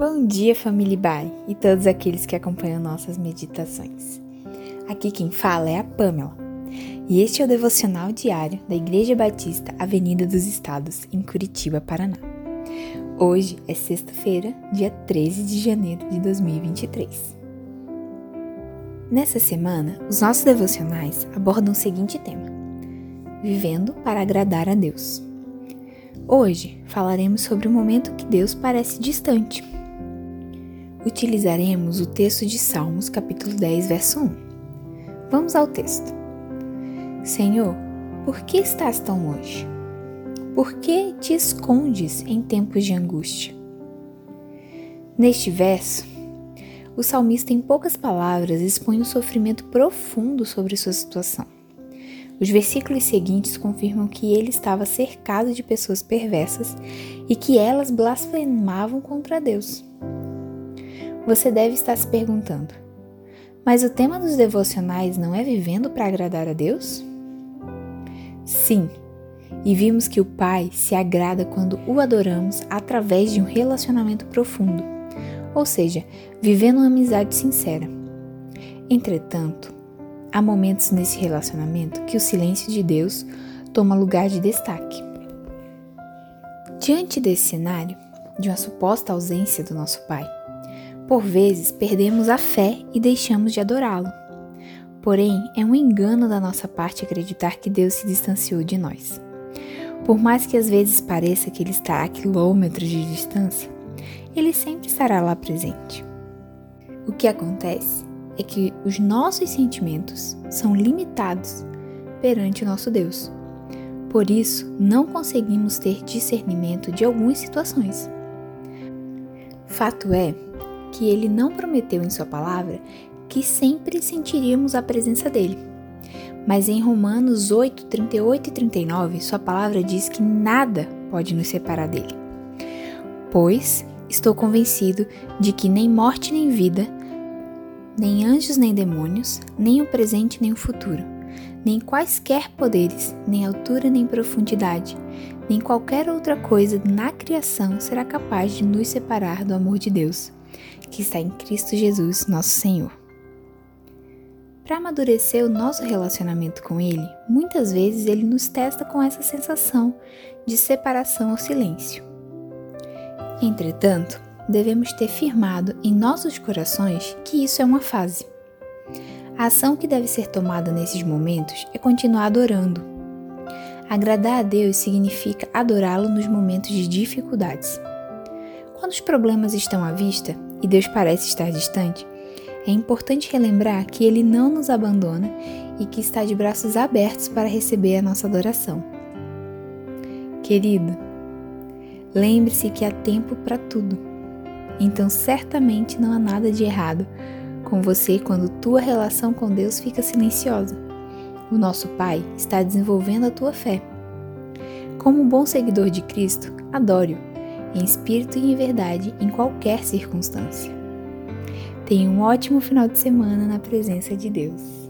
Bom dia, família Bai e todos aqueles que acompanham nossas meditações. Aqui quem fala é a Pamela, e este é o devocional diário da Igreja Batista Avenida dos Estados, em Curitiba, Paraná. Hoje é sexta-feira, dia 13 de janeiro de 2023. Nessa semana, os nossos devocionais abordam o seguinte tema: Vivendo para agradar a Deus. Hoje falaremos sobre o momento que Deus parece distante. Utilizaremos o texto de Salmos, capítulo 10, verso 1. Vamos ao texto. Senhor, por que estás tão longe? Por que te escondes em tempos de angústia? Neste verso, o salmista, em poucas palavras, expõe um sofrimento profundo sobre sua situação. Os versículos seguintes confirmam que ele estava cercado de pessoas perversas e que elas blasfemavam contra Deus. Você deve estar se perguntando: mas o tema dos devocionais não é vivendo para agradar a Deus? Sim, e vimos que o Pai se agrada quando o adoramos através de um relacionamento profundo, ou seja, vivendo uma amizade sincera. Entretanto, Há momentos nesse relacionamento que o silêncio de Deus toma lugar de destaque. Diante desse cenário, de uma suposta ausência do nosso Pai, por vezes perdemos a fé e deixamos de adorá-lo. Porém, é um engano da nossa parte acreditar que Deus se distanciou de nós. Por mais que às vezes pareça que Ele está a quilômetros de distância, Ele sempre estará lá presente. O que acontece é que os nossos sentimentos são limitados perante o nosso Deus. Por isso, não conseguimos ter discernimento de algumas situações. Fato é que ele não prometeu em sua palavra que sempre sentiríamos a presença dele. Mas em Romanos 8, 38 e 39, sua palavra diz que nada pode nos separar dele. Pois estou convencido de que nem morte nem vida, nem anjos nem demônios, nem o presente nem o futuro, nem quaisquer poderes, nem altura nem profundidade, nem qualquer outra coisa na criação será capaz de nos separar do amor de Deus, que está em Cristo Jesus, nosso Senhor. Para amadurecer o nosso relacionamento com Ele, muitas vezes Ele nos testa com essa sensação de separação ou silêncio. Entretanto, devemos ter firmado em nossos corações que isso é uma fase. A ação que deve ser tomada nesses momentos é continuar adorando. Agradar a Deus significa adorá-lo nos momentos de dificuldades. Quando os problemas estão à vista e Deus parece estar distante, é importante relembrar que Ele não nos abandona e que está de braços abertos para receber a nossa adoração. Querido, lembre-se que há tempo para tudo então certamente não há nada de errado com você quando tua relação com Deus fica silenciosa. O nosso Pai está desenvolvendo a tua fé. Como bom seguidor de Cristo, adore-o, em espírito e em verdade, em qualquer circunstância. Tenha um ótimo final de semana na presença de Deus.